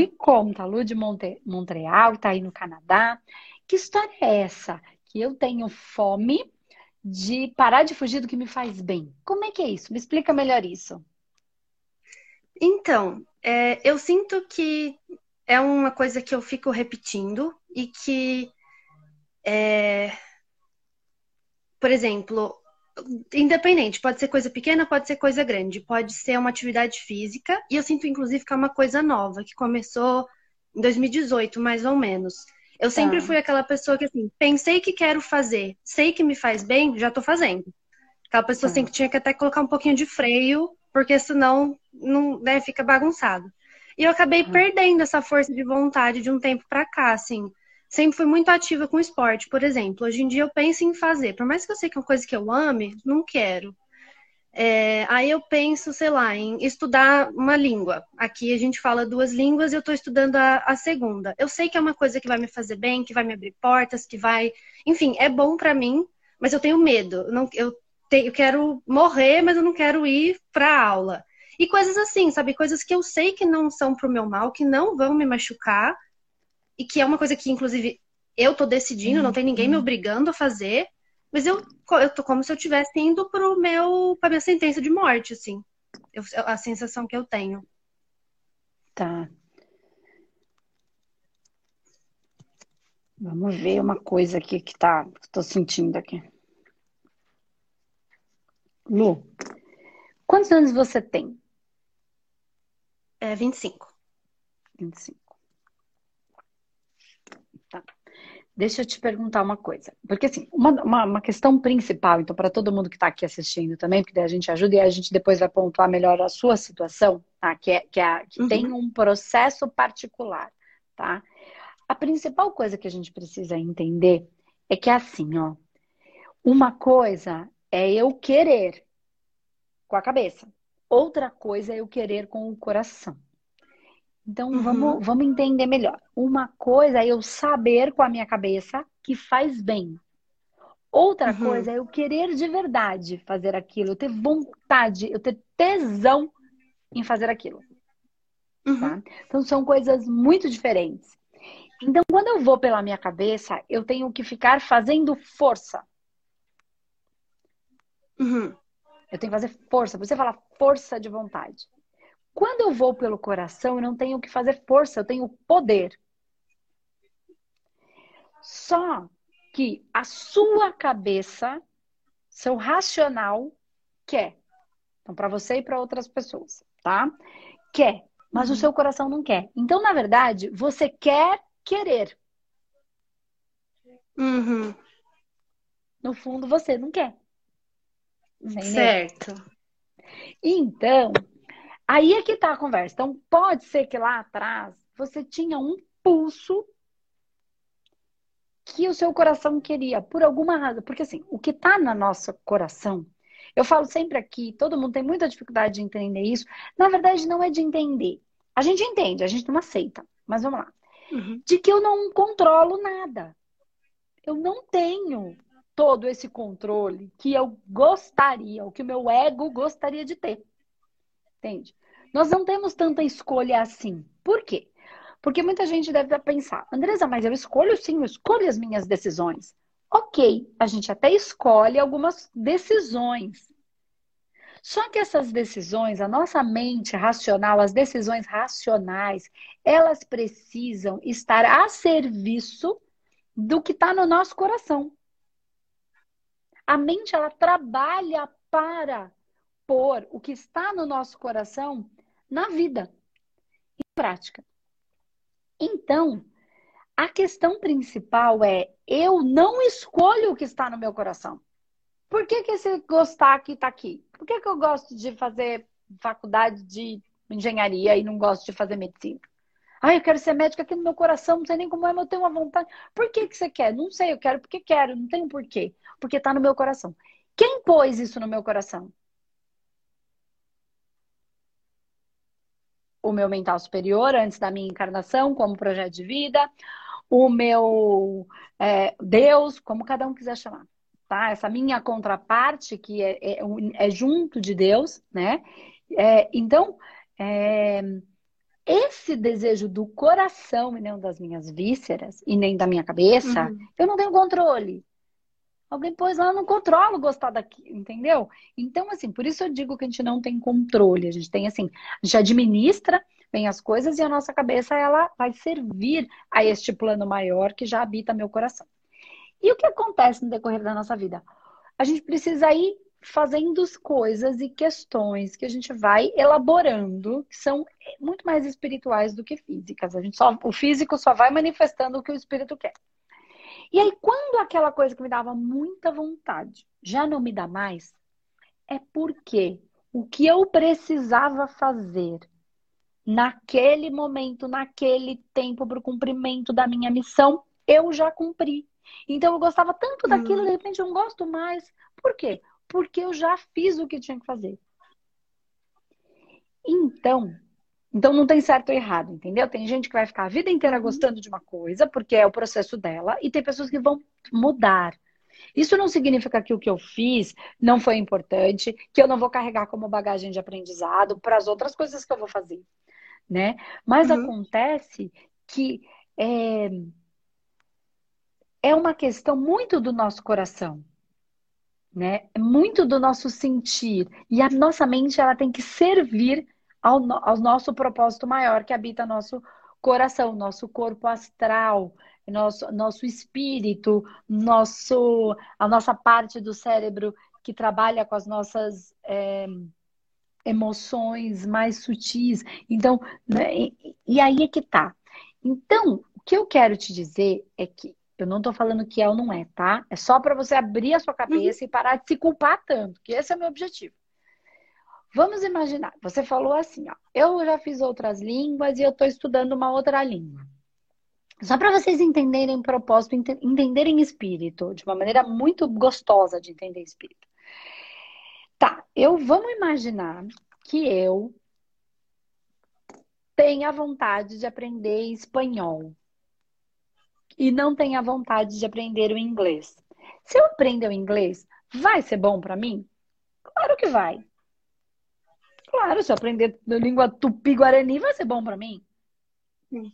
me conta, Lu de Monte, Montreal, tá aí no Canadá. Que história é essa? Que eu tenho fome de parar de fugir do que me faz bem. Como é que é isso? Me explica melhor isso. Então, é, eu sinto que é uma coisa que eu fico repetindo e que, é, por exemplo, independente, pode ser coisa pequena, pode ser coisa grande, pode ser uma atividade física, e eu sinto, inclusive, que é uma coisa nova, que começou em 2018, mais ou menos. Eu sempre tá. fui aquela pessoa que, assim, pensei que quero fazer, sei que me faz bem, já tô fazendo. Aquela pessoa, tá. assim, que tinha que até colocar um pouquinho de freio, porque senão não né, fica bagunçado. E eu acabei tá. perdendo essa força de vontade de um tempo para cá, assim. Sempre fui muito ativa com esporte, por exemplo. Hoje em dia eu penso em fazer, por mais que eu sei que é uma coisa que eu ame, não quero. É, aí eu penso, sei lá, em estudar uma língua. Aqui a gente fala duas línguas e eu estou estudando a, a, segunda. Eu sei que é uma coisa que vai me fazer bem, que vai me abrir portas, que vai. Enfim, é bom para mim, mas eu tenho medo. Eu, não, eu, te, eu quero morrer, mas eu não quero ir para aula. E coisas assim, sabe? Coisas que eu sei que não são pro meu mal, que não vão me machucar, e que é uma coisa que, inclusive, eu tô decidindo, não tem ninguém me uhum. obrigando a fazer. Mas eu, eu tô como se eu estivesse indo pro meu, pra minha sentença de morte, assim. Eu, a sensação que eu tenho. Tá. Vamos ver uma coisa aqui que tá, tô sentindo aqui. Lu, quantos anos você tem? É 25. 25. Deixa eu te perguntar uma coisa. Porque, assim, uma, uma, uma questão principal, então, para todo mundo que está aqui assistindo também, porque daí a gente ajuda e a gente depois vai pontuar melhor a sua situação, tá? Que, é, que, é, que uhum. tem um processo particular, tá? A principal coisa que a gente precisa entender é que é assim, ó. Uma coisa é eu querer com a cabeça, outra coisa é eu querer com o coração. Então, uhum. vamos, vamos entender melhor. Uma coisa é eu saber com a minha cabeça que faz bem. Outra uhum. coisa é eu querer de verdade fazer aquilo, eu ter vontade, eu ter tesão em fazer aquilo. Uhum. Tá? Então, são coisas muito diferentes. Então, quando eu vou pela minha cabeça, eu tenho que ficar fazendo força. Uhum. Eu tenho que fazer força. Você fala força de vontade. Quando eu vou pelo coração, eu não tenho que fazer força, eu tenho poder. Só que a sua cabeça, seu racional, quer. Então, para você e para outras pessoas, tá? Quer, mas uhum. o seu coração não quer. Então, na verdade, você quer querer. Uhum. No fundo, você não quer. Entendeu? Certo. Então, Aí é que tá a conversa. Então, pode ser que lá atrás você tinha um pulso que o seu coração queria, por alguma razão. Porque, assim, o que tá no nosso coração, eu falo sempre aqui, todo mundo tem muita dificuldade de entender isso. Na verdade, não é de entender. A gente entende, a gente não aceita. Mas vamos lá. Uhum. De que eu não controlo nada. Eu não tenho todo esse controle que eu gostaria, o que o meu ego gostaria de ter. Entende? Nós não temos tanta escolha assim. Por quê? Porque muita gente deve pensar, Andresa, mas eu escolho sim, eu escolho as minhas decisões. Ok, a gente até escolhe algumas decisões. Só que essas decisões, a nossa mente racional, as decisões racionais, elas precisam estar a serviço do que está no nosso coração. A mente, ela trabalha para pôr o que está no nosso coração na vida, em prática. Então, a questão principal é: eu não escolho o que está no meu coração. Por que, que esse gostar aqui está aqui? Por que, que eu gosto de fazer faculdade de engenharia e não gosto de fazer medicina? Ah, eu quero ser médica aqui no meu coração, não sei nem como é, mas eu tenho uma vontade. Por que, que você quer? Não sei, eu quero porque quero, não tenho porquê. Porque está no meu coração. Quem pôs isso no meu coração? O meu mental superior antes da minha encarnação, como projeto de vida, o meu é, Deus, como cada um quiser chamar, tá? Essa minha contraparte que é, é, é junto de Deus, né? É, então, é, esse desejo do coração e não das minhas vísceras e nem da minha cabeça, uhum. eu não tenho controle. Alguém lá, eu não controlo gostar daqui, entendeu? Então, assim, por isso eu digo que a gente não tem controle. A gente tem, assim, a gente administra bem as coisas e a nossa cabeça, ela vai servir a este plano maior que já habita meu coração. E o que acontece no decorrer da nossa vida? A gente precisa ir fazendo coisas e questões que a gente vai elaborando, que são muito mais espirituais do que físicas. A gente só, o físico só vai manifestando o que o espírito quer. E aí, quando aquela coisa que me dava muita vontade já não me dá mais, é porque o que eu precisava fazer naquele momento, naquele tempo, para o cumprimento da minha missão, eu já cumpri. Então eu gostava tanto daquilo, hum. de repente eu não gosto mais. Por quê? Porque eu já fiz o que tinha que fazer. Então, então não tem certo ou errado, entendeu? Tem gente que vai ficar a vida inteira uhum. gostando de uma coisa, porque é o processo dela, e tem pessoas que vão mudar. Isso não significa que o que eu fiz não foi importante, que eu não vou carregar como bagagem de aprendizado para as outras coisas que eu vou fazer, né? Mas uhum. acontece que é, é uma questão muito do nosso coração, né? É muito do nosso sentir e a nossa mente ela tem que servir ao, ao nosso propósito maior que habita nosso coração, nosso corpo astral, nosso, nosso espírito, nosso, a nossa parte do cérebro que trabalha com as nossas é, emoções mais sutis. Então, né, e, e, aí é que tá. Então, o que eu quero te dizer é que eu não tô falando que é ou não é, tá? É só para você abrir a sua cabeça uhum. e parar de se culpar tanto, que esse é o meu objetivo. Vamos imaginar, você falou assim, ó, eu já fiz outras línguas e eu estou estudando uma outra língua. Só para vocês entenderem o propósito, entenderem espírito, de uma maneira muito gostosa de entender espírito. Tá, eu vamos imaginar que eu tenha vontade de aprender espanhol e não tenha vontade de aprender o inglês. Se eu aprender o inglês, vai ser bom para mim? Claro que vai. Claro, se eu aprender língua tupi-guarani, vai ser bom para mim. Sim.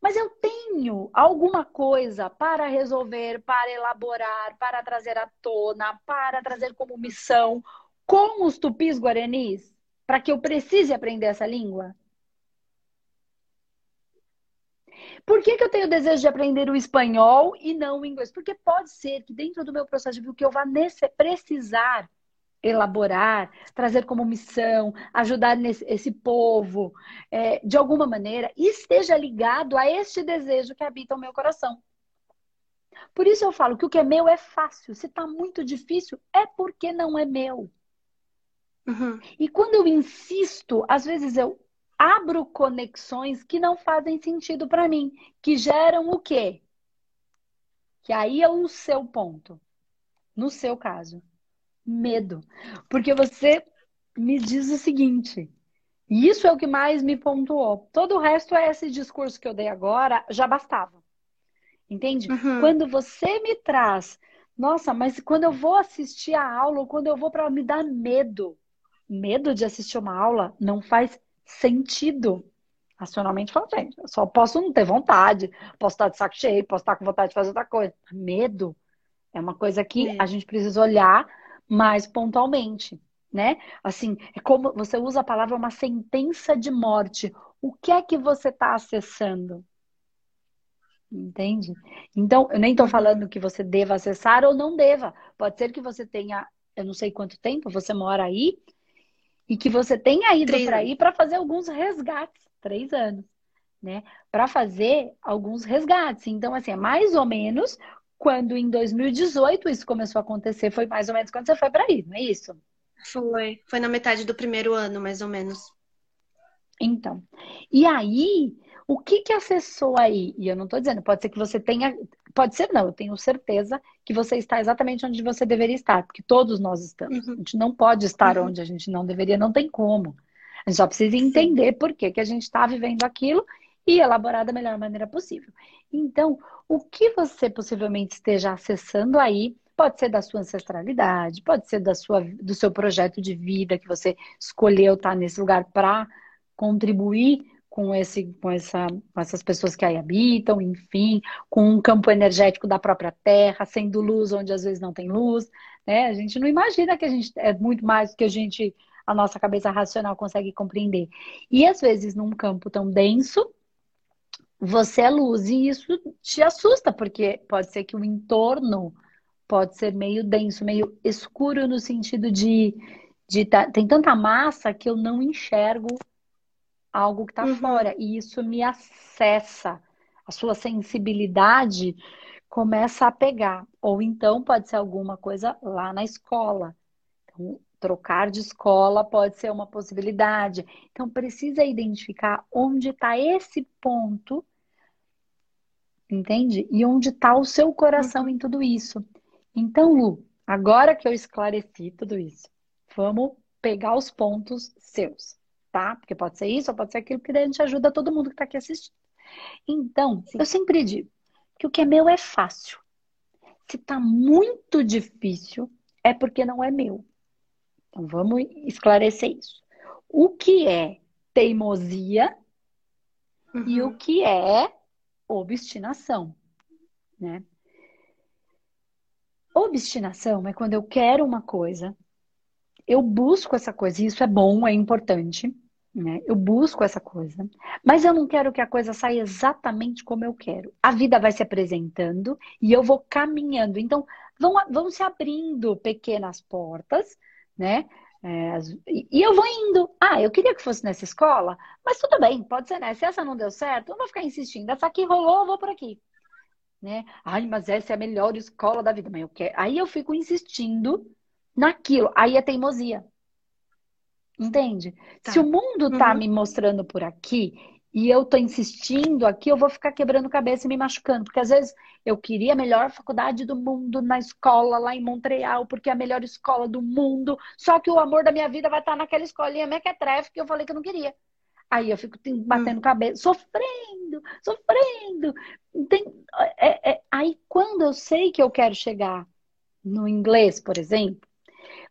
Mas eu tenho alguma coisa para resolver, para elaborar, para trazer à tona, para trazer como missão com os tupis guaranis, para que eu precise aprender essa língua? Por que, que eu tenho desejo de aprender o espanhol e não o inglês? Porque pode ser que dentro do meu processo de vida que eu vá nesse, precisar elaborar, trazer como missão, ajudar nesse, esse povo, é, de alguma maneira, esteja ligado a este desejo que habita o meu coração. Por isso eu falo que o que é meu é fácil. Se está muito difícil, é porque não é meu. Uhum. E quando eu insisto, às vezes eu abro conexões que não fazem sentido para mim, que geram o quê? Que aí é o seu ponto. No seu caso medo. Porque você me diz o seguinte, e isso é o que mais me pontuou. Todo o resto é esse discurso que eu dei agora, já bastava. Entende? Uhum. Quando você me traz, nossa, mas quando eu vou assistir a aula, ou quando eu vou para me dar medo, medo de assistir uma aula não faz sentido. Racionalmente falando, gente, eu só posso não ter vontade, posso estar de saco cheio, posso estar com vontade de fazer outra coisa. Medo é uma coisa que é. a gente precisa olhar mais pontualmente, né? Assim, é como você usa a palavra uma sentença de morte. O que é que você está acessando? Entende? Então, eu nem estou falando que você deva acessar ou não deva. Pode ser que você tenha, eu não sei quanto tempo você mora aí, e que você tenha ido para aí para fazer alguns resgates. Três anos, né? Para fazer alguns resgates. Então, assim, é mais ou menos quando em 2018 isso começou a acontecer, foi mais ou menos quando você foi para aí, não é isso? Foi, foi na metade do primeiro ano, mais ou menos. Então, e aí, o que que acessou aí? E eu não estou dizendo, pode ser que você tenha, pode ser não, eu tenho certeza que você está exatamente onde você deveria estar, porque todos nós estamos. Uhum. A gente não pode estar uhum. onde a gente não deveria, não tem como. A gente só precisa entender Sim. por que, que a gente está vivendo aquilo e elaborar da melhor maneira possível. Então, o que você possivelmente esteja acessando aí pode ser da sua ancestralidade, pode ser da sua, do seu projeto de vida que você escolheu estar nesse lugar para contribuir com, esse, com, essa, com essas pessoas que aí habitam, enfim, com um campo energético da própria Terra, sendo luz onde às vezes não tem luz, né? A gente não imagina que a gente é muito mais do que a gente, a nossa cabeça racional consegue compreender. E às vezes num campo tão denso, você é luz e isso te assusta, porque pode ser que o entorno pode ser meio denso, meio escuro no sentido de, de tá, tem tanta massa que eu não enxergo algo que está uhum. fora. E isso me acessa. A sua sensibilidade começa a pegar. Ou então pode ser alguma coisa lá na escola. Então, trocar de escola pode ser uma possibilidade. Então, precisa identificar onde está esse ponto, entende? E onde está o seu coração uhum. em tudo isso. Então, Lu, agora que eu esclareci tudo isso, vamos pegar os pontos seus tá? Porque pode ser isso ou pode ser aquilo, porque daí a gente ajuda todo mundo que está aqui assistindo. Então, Sim. eu sempre digo que o que é meu é fácil. Se está muito difícil, é porque não é meu. Então, vamos esclarecer isso. O que é teimosia uhum. e o que é obstinação, né? Obstinação é quando eu quero uma coisa, eu busco essa coisa, e isso é bom, é importante, né? Eu busco essa coisa, mas eu não quero que a coisa saia exatamente como eu quero. A vida vai se apresentando e eu vou caminhando. Então, vão, vão se abrindo pequenas portas, né? É, e eu vou indo. Ah, eu queria que fosse nessa escola, mas tudo bem, pode ser nessa. Se essa não deu certo, eu não vou ficar insistindo. Essa aqui rolou, eu vou por aqui. Né? Ai, mas essa é a melhor escola da vida. Mas eu quero... Aí eu fico insistindo naquilo. Aí é teimosia. Entende? Tá. Se o mundo tá uhum. me mostrando por aqui e eu tô insistindo aqui, eu vou ficar quebrando cabeça e me machucando. Porque às vezes eu queria a melhor faculdade do mundo na escola lá em Montreal, porque é a melhor escola do mundo. Só que o amor da minha vida vai estar naquela escolinha mequetrefe que eu falei que eu não queria. Aí eu fico batendo hum. cabeça, sofrendo, sofrendo. Tem, é, é, aí quando eu sei que eu quero chegar no inglês, por exemplo,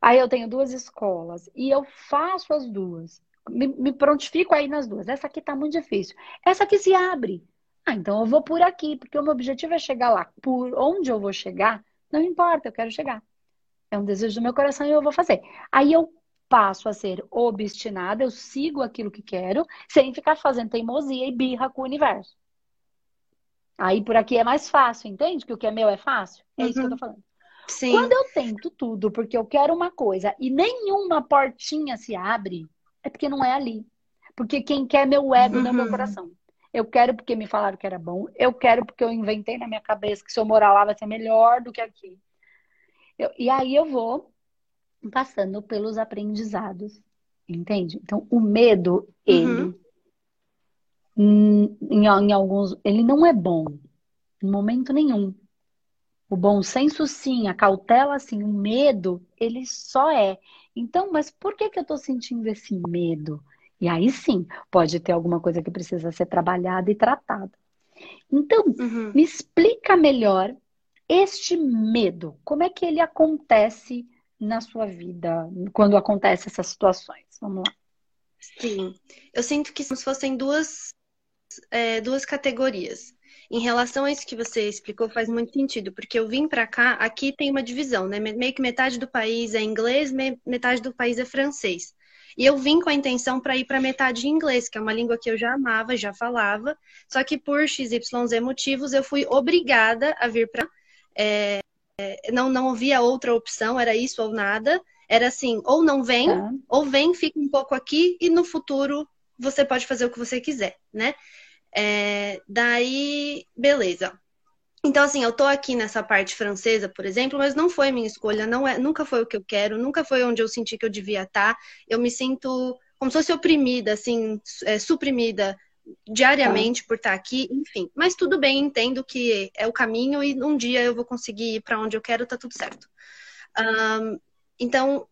Aí eu tenho duas escolas e eu faço as duas. Me, me prontifico aí nas duas. Essa aqui tá muito difícil. Essa aqui se abre. Ah, então eu vou por aqui, porque o meu objetivo é chegar lá. Por onde eu vou chegar, não importa, eu quero chegar. É um desejo do meu coração e eu vou fazer. Aí eu passo a ser obstinada, eu sigo aquilo que quero, sem ficar fazendo teimosia e birra com o universo. Aí por aqui é mais fácil, entende? Que o que é meu é fácil? É uhum. isso que eu tô uhum. falando. Sim. Quando eu tento tudo porque eu quero uma coisa e nenhuma portinha se abre, é porque não é ali. Porque quem quer meu ego uhum. não é meu uhum. coração. Eu quero porque me falaram que era bom. Eu quero porque eu inventei na minha cabeça que se eu morar lá vai ser melhor do que aqui. Eu, e aí eu vou passando pelos aprendizados. Entende? Então, o medo, ele, uhum. em, em alguns, ele não é bom. Em momento nenhum. O bom senso, sim, a cautela, sim, o medo, ele só é. Então, mas por que, que eu estou sentindo esse medo? E aí sim, pode ter alguma coisa que precisa ser trabalhada e tratada. Então, uhum. me explica melhor este medo. Como é que ele acontece na sua vida quando acontecem essas situações? Vamos lá. Sim, eu sinto que se fossem duas, é, duas categorias. Em relação a isso que você explicou, faz muito sentido, porque eu vim para cá, aqui tem uma divisão, né? Meio que metade do país é inglês, metade do país é francês. E eu vim com a intenção para ir para metade em inglês, que é uma língua que eu já amava, já falava, só que por XYZ motivos eu fui obrigada a vir para. É, é, não, não havia outra opção, era isso ou nada. Era assim, ou não vem, tá. ou vem, fica um pouco aqui e no futuro você pode fazer o que você quiser, né? É, daí, beleza. Então, assim, eu tô aqui nessa parte francesa, por exemplo, mas não foi minha escolha, não é, nunca foi o que eu quero, nunca foi onde eu senti que eu devia estar. Tá. Eu me sinto como se fosse oprimida, assim, é, suprimida diariamente por estar tá aqui, enfim. Mas tudo bem, entendo que é o caminho e um dia eu vou conseguir ir para onde eu quero, tá tudo certo. Um, então,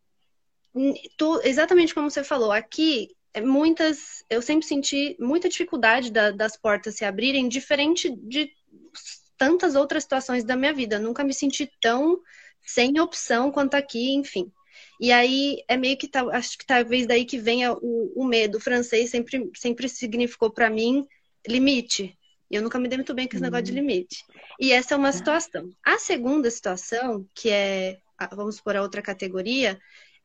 exatamente como você falou, aqui muitas, eu sempre senti muita dificuldade da, das portas se abrirem, diferente de tantas outras situações da minha vida. nunca me senti tão sem opção quanto aqui, enfim. E aí é meio que acho que talvez daí que venha o, o medo. O francês sempre, sempre significou para mim limite. Eu nunca me dei muito bem com esse uhum. negócio de limite. E essa é uma situação. A segunda situação, que é, vamos supor, a outra categoria,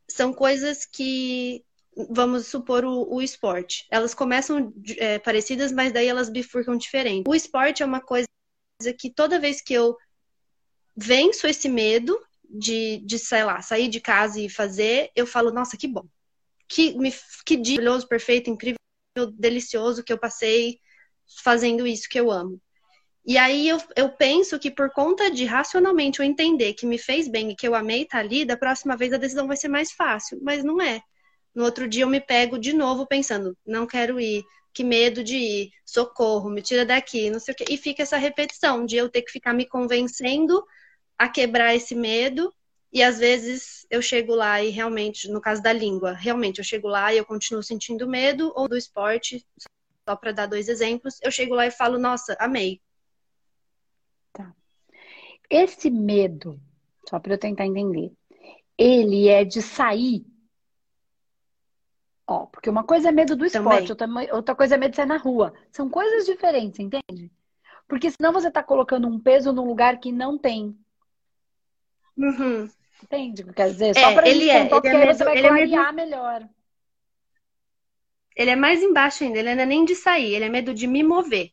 são coisas que, vamos supor, o, o esporte. Elas começam é, parecidas, mas daí elas bifurcam diferente. O esporte é uma coisa que toda vez que eu venço esse medo de, de, sei lá, sair de casa e fazer, eu falo, nossa, que bom. Que, me, que dia maravilhoso, perfeito, incrível, delicioso que eu passei fazendo isso que eu amo. E aí eu, eu penso que por conta de racionalmente eu entender que me fez bem e que eu amei estar ali, da próxima vez a decisão vai ser mais fácil, mas não é. No outro dia eu me pego de novo pensando, não quero ir, que medo de ir, socorro, me tira daqui, não sei o quê. E fica essa repetição de eu ter que ficar me convencendo a quebrar esse medo. E às vezes eu chego lá e realmente, no caso da língua, realmente eu chego lá e eu continuo sentindo medo, ou do esporte, só para dar dois exemplos, eu chego lá e falo, nossa, amei. Tá. Esse medo, só para eu tentar entender, ele é de sair. Ó, porque uma coisa é medo do esporte, outra, outra coisa é medo de sair na rua. São coisas diferentes, entende? Porque senão você está colocando um peso num lugar que não tem. Uhum. Entende o que quer dizer? Só é, para ele é, ele é medo, você vai ele clarear é medo... melhor. Ele é mais embaixo ainda, ele não é nem de sair, ele é medo de me mover.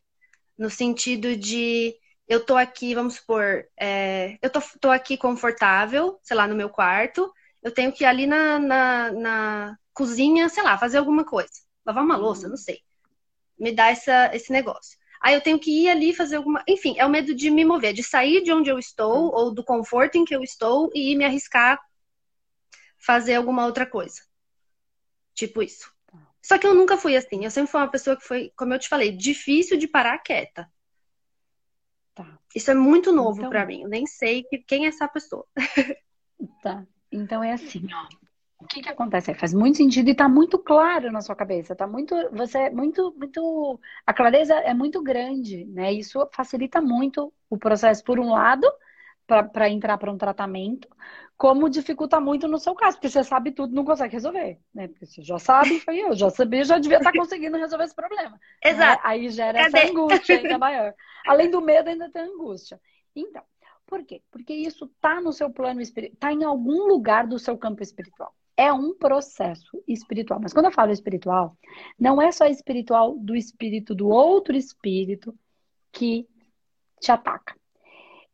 No sentido de eu tô aqui, vamos supor, é, eu tô, tô aqui confortável, sei lá, no meu quarto, eu tenho que ir ali na, na, na cozinha, sei lá, fazer alguma coisa. Lavar uma louça, uhum. não sei. Me dá essa, esse negócio. Aí eu tenho que ir ali fazer alguma. Enfim, é o medo de me mover, de sair de onde eu estou, uhum. ou do conforto em que eu estou, e ir me arriscar fazer alguma outra coisa. Tipo isso. Só que eu nunca fui assim. Eu sempre fui uma pessoa que foi, como eu te falei, difícil de parar quieta. Tá. Isso é muito novo então... para mim. Eu nem sei quem é essa pessoa. Tá. Então é assim, ó o que que acontece? Faz muito sentido e está muito claro na sua cabeça. Tá muito, você é muito, muito, a clareza é muito grande, né? Isso facilita muito o processo, por um lado, para entrar para um tratamento, como dificulta muito no seu caso, porque você sabe tudo, não consegue resolver, né? Porque você já sabe, foi eu, já sabia, já devia estar tá conseguindo resolver esse problema. Né? Exato. Né? Aí gera Cadê? essa angústia ainda maior. Além do medo, ainda tem angústia. Então, por quê? Porque isso está no seu plano espiritual, está em algum lugar do seu campo espiritual é um processo espiritual. Mas quando eu falo espiritual, não é só espiritual do espírito do outro espírito que te ataca.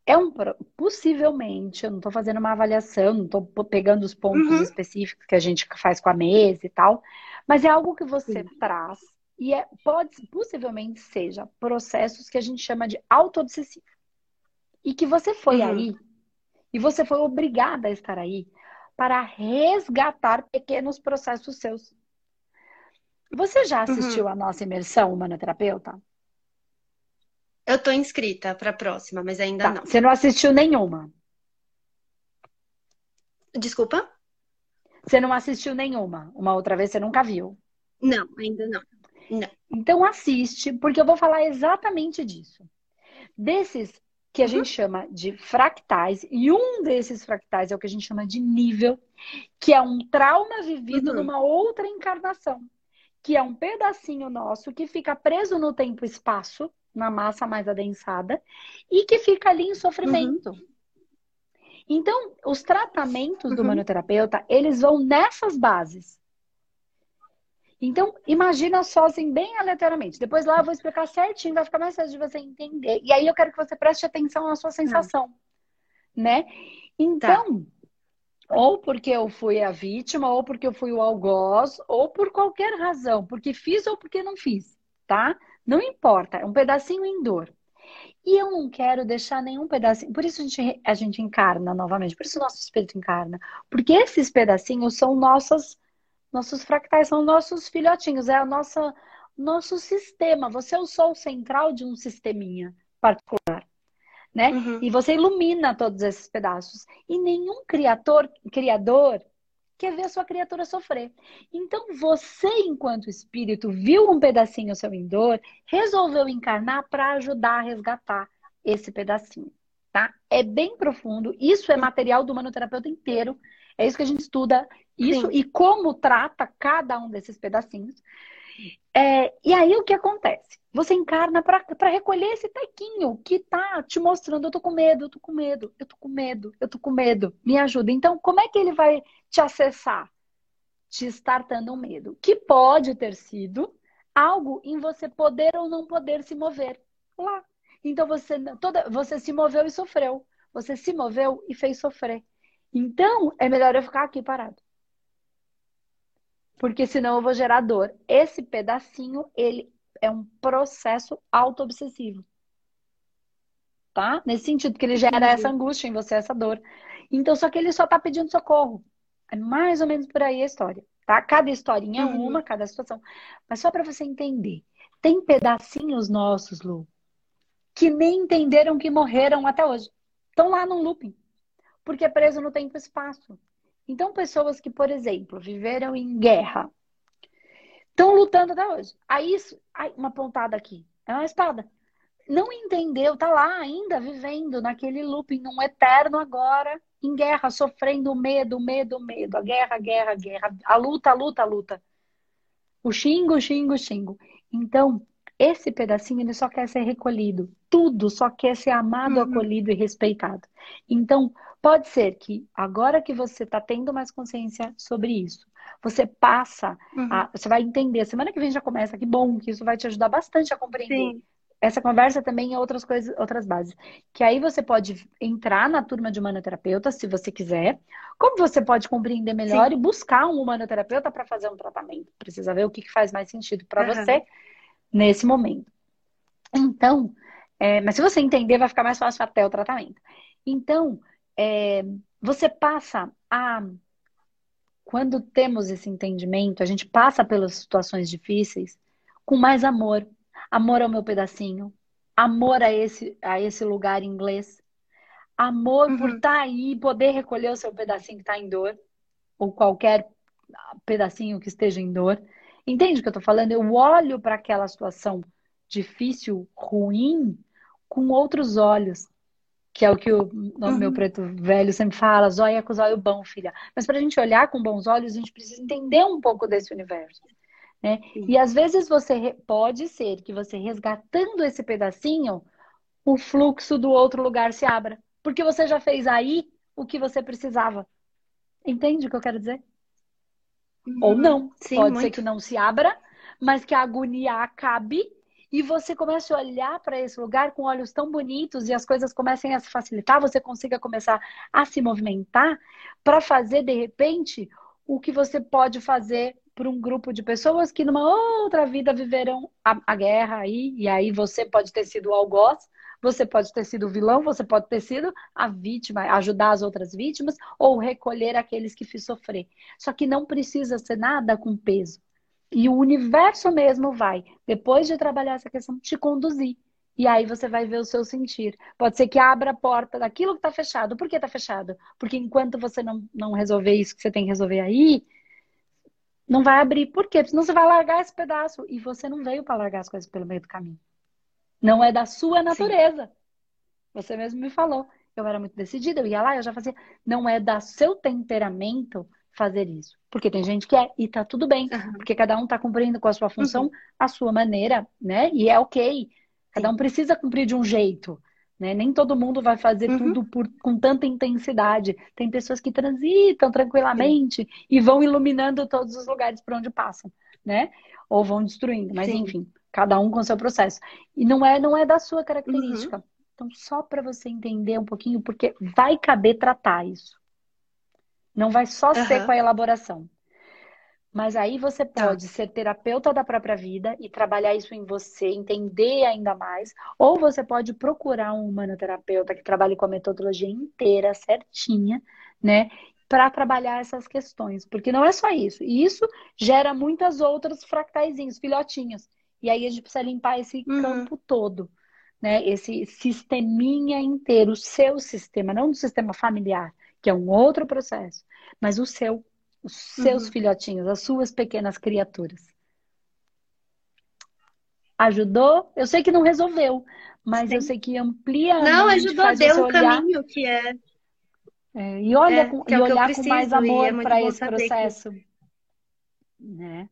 É um possivelmente, eu não estou fazendo uma avaliação, não estou pegando os pontos uhum. específicos que a gente faz com a mesa e tal, mas é algo que você Sim. traz e é, pode possivelmente seja processos que a gente chama de autoobsessivo. E que você foi uhum. aí e você foi obrigada a estar aí para resgatar pequenos processos seus. Você já assistiu uhum. a nossa imersão humanoterapeuta? Eu tô inscrita para a próxima, mas ainda tá. não. Você não assistiu nenhuma? Desculpa? Você não assistiu nenhuma? Uma outra vez você nunca viu? Não, ainda não. Não. Então assiste, porque eu vou falar exatamente disso. Desses que a uhum. gente chama de fractais, e um desses fractais é o que a gente chama de nível, que é um trauma vivido uhum. numa outra encarnação, que é um pedacinho nosso que fica preso no tempo e espaço, na massa mais adensada, e que fica ali em sofrimento. Uhum. Então, os tratamentos do uhum. manoterapeuta, eles vão nessas bases. Então, imagina só assim, bem aleatoriamente. Depois lá eu vou explicar certinho, vai ficar mais fácil de você entender. E aí eu quero que você preste atenção na sua sensação, tá. né? Então, tá. ou porque eu fui a vítima, ou porque eu fui o algoz, ou por qualquer razão, porque fiz ou porque não fiz, tá? Não importa, é um pedacinho em dor. E eu não quero deixar nenhum pedacinho. Por isso a gente, a gente encarna novamente, por isso o nosso espírito encarna. Porque esses pedacinhos são nossas nossos fractais são nossos filhotinhos, é a nossa nosso sistema. Você é o sol central de um sisteminha particular, né? Uhum. E você ilumina todos esses pedaços. E nenhum criador, criador quer ver a sua criatura sofrer. Então você, enquanto espírito, viu um pedacinho seu em dor, resolveu encarnar para ajudar a resgatar esse pedacinho, tá? É bem profundo. Isso é material do manoterapeuta inteiro É isso que a gente estuda, isso Sim. e como trata cada um desses pedacinhos. É, e aí o que acontece? Você encarna para recolher esse tequinho que tá te mostrando, eu tô com medo, eu tô com medo, eu tô com medo, eu tô com medo, me ajuda. Então, como é que ele vai te acessar? Te startando um medo, que pode ter sido algo em você poder ou não poder se mover lá. Então você toda você se moveu e sofreu. Você se moveu e fez sofrer. Então, é melhor eu ficar aqui parado porque senão eu vou gerar dor. Esse pedacinho, ele é um processo auto-obsessivo. Tá? Nesse sentido, que ele gera essa angústia em você, essa dor. Então, só que ele só tá pedindo socorro. É mais ou menos por aí a história, tá? Cada historinha é uma, cada situação. Mas só para você entender. Tem pedacinhos nossos, Lu, que nem entenderam que morreram até hoje. Estão lá num looping. Porque é preso no tempo e espaço. Então, pessoas que, por exemplo, viveram em guerra, estão lutando até hoje. Aí, isso, aí, uma pontada aqui, é uma espada. Não entendeu, tá lá ainda vivendo naquele looping, num eterno agora, em guerra, sofrendo medo, medo, medo. A guerra, guerra, guerra. A luta, a luta, a luta. O xingo, xingo, xingo. Então, esse pedacinho ele só quer ser recolhido. Tudo só quer ser amado, uhum. acolhido e respeitado. Então, pode ser que agora que você está tendo mais consciência sobre isso, você passa, uhum. a, você vai entender. Semana que vem já começa, que bom, que isso vai te ajudar bastante a compreender. Sim. Essa conversa também é outras coisas, outras bases. Que aí você pode entrar na turma de humanoterapeuta, se você quiser. Como você pode compreender melhor Sim. e buscar um humanoterapeuta para fazer um tratamento. Precisa ver o que faz mais sentido para uhum. você nesse momento. Então, é, mas se você entender, vai ficar mais fácil até o tratamento. Então, é, você passa a. Quando temos esse entendimento, a gente passa pelas situações difíceis com mais amor. Amor ao meu pedacinho, amor a esse, a esse lugar em inglês, amor uhum. por estar tá aí, poder recolher o seu pedacinho que está em dor, ou qualquer pedacinho que esteja em dor. Entende o que eu estou falando? Eu olho para aquela situação difícil, ruim, com outros olhos. Que é o que o uhum. meu preto velho sempre fala, zóia com zóio bom, filha. Mas para a gente olhar com bons olhos, a gente precisa entender um pouco desse universo. Né? E às vezes você pode ser que você resgatando esse pedacinho, o fluxo do outro lugar se abra. Porque você já fez aí o que você precisava. Entende o que eu quero dizer? Ou uhum. não. Sim, Pode muito. ser que não se abra, mas que a agonia acabe e você comece a olhar para esse lugar com olhos tão bonitos e as coisas comecem a se facilitar, você consiga começar a se movimentar para fazer de repente o que você pode fazer para um grupo de pessoas que numa outra vida viveram a, a guerra aí, e aí você pode ter sido o algoz, você pode ter sido o vilão, você pode ter sido a vítima, ajudar as outras vítimas ou recolher aqueles que fiz sofrer. Só que não precisa ser nada com peso. E o universo mesmo vai, depois de trabalhar essa questão, te conduzir. E aí você vai ver o seu sentir. Pode ser que abra a porta daquilo que está fechado. Por que está fechado? Porque enquanto você não, não resolver isso que você tem que resolver aí, não vai abrir. Por quê? Porque senão você vai largar esse pedaço. E você não veio para largar as coisas pelo meio do caminho. Não é da sua natureza. Sim. Você mesmo me falou. Eu era muito decidida, eu ia lá, eu já fazia. Não é da seu temperamento fazer isso. Porque tem gente que é, e tá tudo bem. Uhum. Porque cada um tá cumprindo com a sua função, uhum. a sua maneira, né? E é ok. Cada Sim. um precisa cumprir de um jeito. Né? Nem todo mundo vai fazer uhum. tudo por, com tanta intensidade. Tem pessoas que transitam tranquilamente Sim. e vão iluminando todos os lugares por onde passam, né? Ou vão destruindo. Mas Sim. enfim, Cada um com seu processo. E não é, não é da sua característica. Uhum. Então, só para você entender um pouquinho, porque vai caber tratar isso. Não vai só uhum. ser com a elaboração. Mas aí você tá. pode tá. ser terapeuta da própria vida e trabalhar isso em você, entender ainda mais. Ou você pode procurar um humanoterapeuta que trabalhe com a metodologia inteira, certinha, né? Para trabalhar essas questões. Porque não é só isso. E isso gera muitas outras fractaizinhos, filhotinhos. E aí a gente precisa limpar esse uhum. campo todo, né? Esse sisteminha inteiro, o seu sistema, não do sistema familiar, que é um outro processo, mas o seu, os seus uhum. filhotinhos, as suas pequenas criaturas. Ajudou? Eu sei que não resolveu, mas Sim. eu sei que amplia. Não, ajudou, deu um caminho que é É, e olha é, com, é e olhar preciso, com mais amor é para esse processo. Que... Né?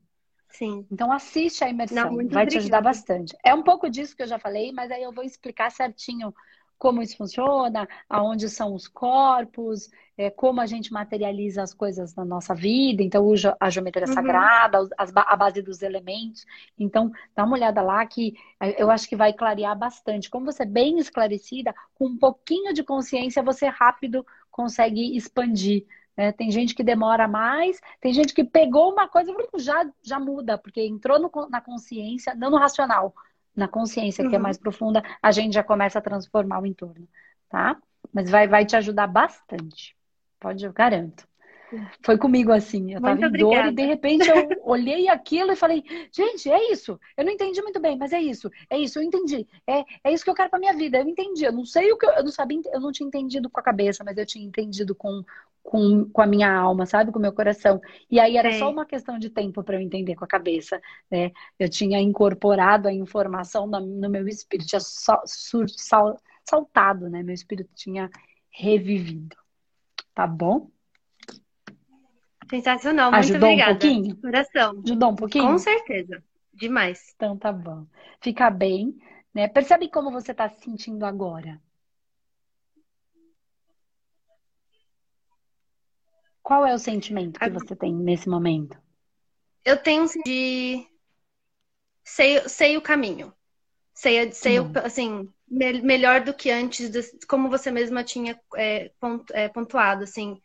Sim. Então assiste a imersão, Não, vai obrigada. te ajudar bastante. É um pouco disso que eu já falei, mas aí eu vou explicar certinho como isso funciona, aonde são os corpos, é, como a gente materializa as coisas na nossa vida. Então, usa a geometria uhum. sagrada, a base dos elementos. Então, dá uma olhada lá que eu acho que vai clarear bastante. Como você é bem esclarecida, com um pouquinho de consciência, você rápido consegue expandir. Né? Tem gente que demora mais, tem gente que pegou uma coisa e já, já muda, porque entrou no, na consciência, não no racional na consciência, uhum. que é uhum. mais profunda, a gente já começa a transformar o entorno, tá? Mas vai, vai te ajudar bastante. Pode, eu garanto. Foi comigo assim. Eu muito tava em dor e de repente eu olhei aquilo e falei, gente, é isso. Eu não entendi muito bem, mas é isso. É isso, eu entendi. É, é isso que eu quero pra minha vida. Eu entendi. Eu não sei o que eu, eu não sabia, eu não tinha entendido com a cabeça, mas eu tinha entendido com, com, com a minha alma, sabe? Com o meu coração. E aí era só uma questão de tempo para eu entender com a cabeça, né? Eu tinha incorporado a informação no, no meu espírito, tinha sal, sal, saltado, né? Meu espírito tinha revivido. Tá bom? Sensacional, muito Ajudou obrigada. um pouquinho? Coração. Ajudou um pouquinho? Com certeza. Demais. Então tá bom. Fica bem, né? Percebe como você está se sentindo agora. Qual é o sentimento que você tem nesse momento? Eu tenho de sei, sei o caminho. Sei, sei o, assim, me, melhor do que antes, como você mesma tinha é, é, pontuado, assim.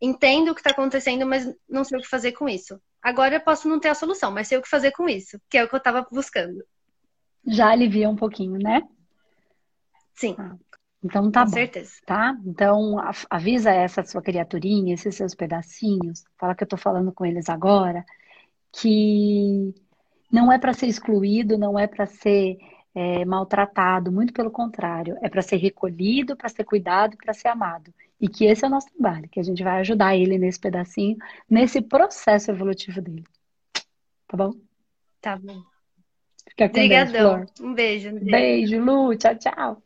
Entendo o que está acontecendo, mas não sei o que fazer com isso. Agora eu posso não ter a solução, mas sei o que fazer com isso, que é o que eu estava buscando. Já alivia um pouquinho, né? Sim. Ah. Então tá Com bom, certeza. tá? Então avisa essa sua criaturinha, esses seus pedacinhos, fala que eu tô falando com eles agora, que não é para ser excluído, não é para ser é, maltratado, muito pelo contrário, é para ser recolhido, para ser cuidado, para ser amado. E que esse é o nosso trabalho, que a gente vai ajudar ele nesse pedacinho, nesse processo evolutivo dele. Tá bom? Tá bom. Fica com Obrigadão. Deus, um beijo. Beijo, Lu. Tchau, tchau.